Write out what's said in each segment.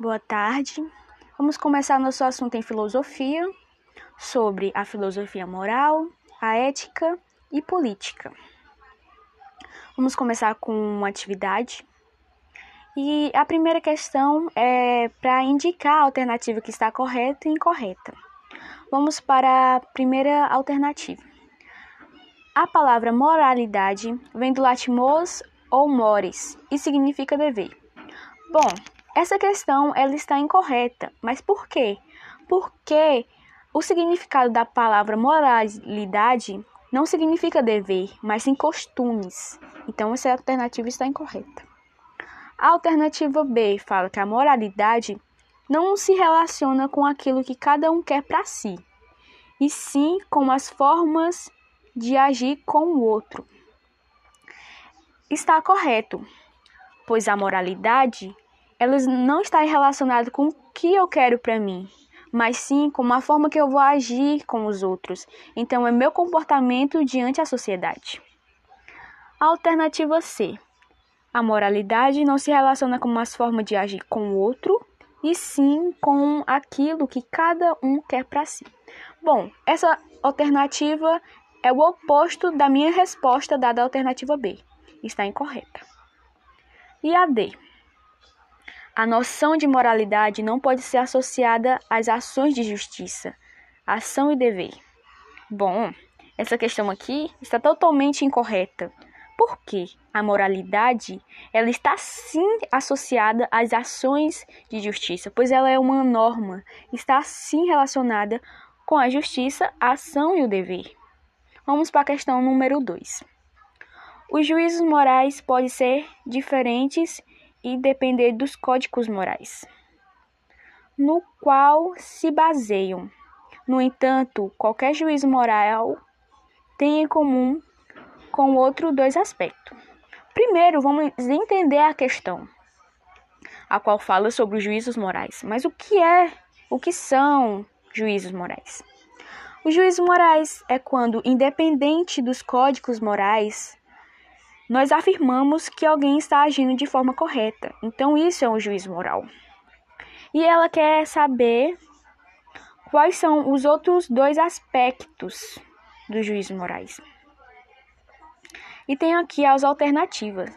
Boa tarde. Vamos começar nosso assunto em filosofia, sobre a filosofia moral, a ética e política. Vamos começar com uma atividade. E a primeira questão é para indicar a alternativa que está correta e incorreta. Vamos para a primeira alternativa. A palavra moralidade vem do latim mos ou mores e significa dever. Bom, essa questão ela está incorreta, mas por quê? Porque o significado da palavra moralidade não significa dever, mas sim costumes. Então essa alternativa está incorreta. A alternativa B fala que a moralidade não se relaciona com aquilo que cada um quer para si, e sim com as formas de agir com o outro. Está correto, pois a moralidade ela não está relacionada com o que eu quero para mim, mas sim com a forma que eu vou agir com os outros. Então é meu comportamento diante da sociedade. Alternativa C. A moralidade não se relaciona com as formas de agir com o outro, e sim com aquilo que cada um quer para si. Bom, essa alternativa é o oposto da minha resposta dada à alternativa B. Está incorreta. E a D? A noção de moralidade não pode ser associada às ações de justiça, ação e dever. Bom, essa questão aqui está totalmente incorreta. Porque a moralidade ela está sim associada às ações de justiça, pois ela é uma norma, está sim relacionada com a justiça, a ação e o dever. Vamos para a questão número 2. Os juízos morais podem ser diferentes e depender dos códigos morais, no qual se baseiam. No entanto, qualquer juízo moral tem em comum com outros dois aspectos. Primeiro, vamos entender a questão, a qual fala sobre os juízos morais. Mas o que é, o que são juízos morais? Os juízos morais é quando, independente dos códigos morais, nós afirmamos que alguém está agindo de forma correta. Então, isso é um juízo moral. E ela quer saber quais são os outros dois aspectos dos juízos morais. E tem aqui as alternativas,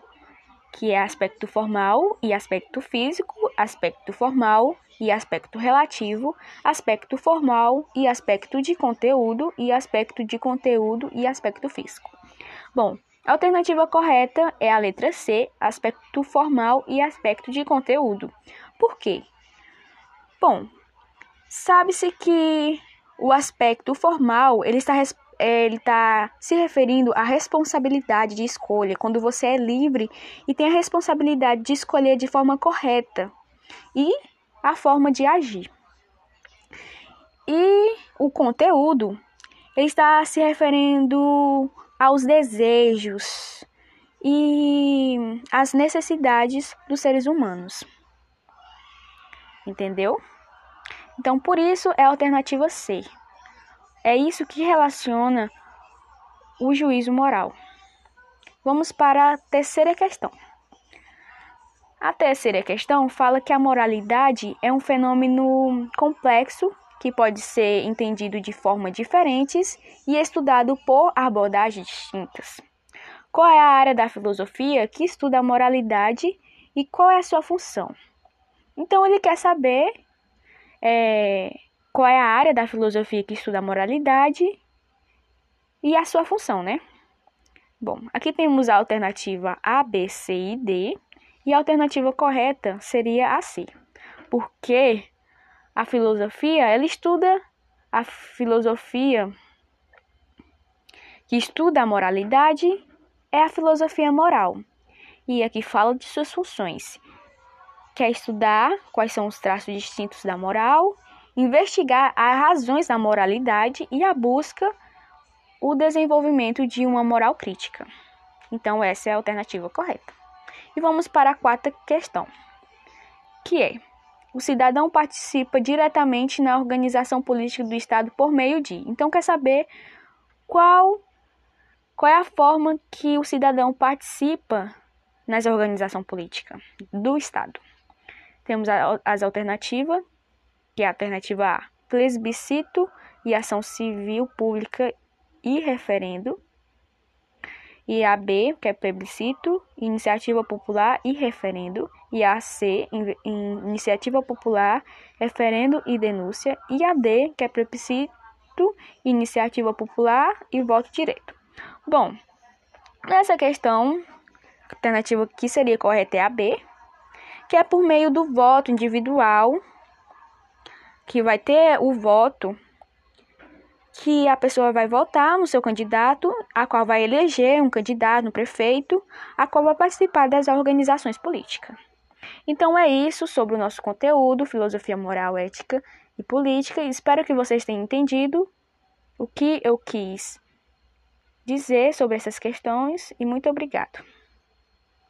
que é aspecto formal e aspecto físico, aspecto formal e aspecto relativo, aspecto formal e aspecto de conteúdo e aspecto de conteúdo e aspecto físico. Bom, a alternativa correta é a letra C, aspecto formal e aspecto de conteúdo. Por quê? Bom, sabe-se que o aspecto formal ele está, ele está se referindo à responsabilidade de escolha, quando você é livre e tem a responsabilidade de escolher de forma correta e a forma de agir. E o conteúdo ele está se referindo aos desejos e às necessidades dos seres humanos. Entendeu? Então, por isso é a alternativa C. É isso que relaciona o juízo moral. Vamos para a terceira questão. A terceira questão fala que a moralidade é um fenômeno complexo que pode ser entendido de formas diferentes e estudado por abordagens distintas. Qual é a área da filosofia que estuda a moralidade e qual é a sua função? Então, ele quer saber é, qual é a área da filosofia que estuda a moralidade e a sua função, né? Bom, aqui temos a alternativa A, B, C e D, e a alternativa correta seria a C. Porque a filosofia, ela estuda a filosofia que estuda a moralidade é a filosofia moral. E aqui fala de suas funções. Quer estudar quais são os traços distintos da moral, investigar as razões da moralidade e a busca o desenvolvimento de uma moral crítica. Então essa é a alternativa correta. E vamos para a quarta questão, que é o cidadão participa diretamente na organização política do Estado por meio de. Então, quer saber qual, qual é a forma que o cidadão participa nessa organização política do Estado. temos as alternativas, que é a alternativa A, plebiscito e ação civil pública e referendo. E a B, que é plebiscito, iniciativa popular e referendo. E a C, iniciativa popular, referendo e denúncia. E a D, que é plebiscito, iniciativa popular e voto direto. Bom, nessa questão, a alternativa que seria correta é a B, que é por meio do voto individual, que vai ter o voto que a pessoa vai votar no seu candidato, a qual vai eleger um candidato, um prefeito, a qual vai participar das organizações políticas. Então é isso sobre o nosso conteúdo, filosofia moral, ética e política. Espero que vocês tenham entendido o que eu quis dizer sobre essas questões e muito obrigado.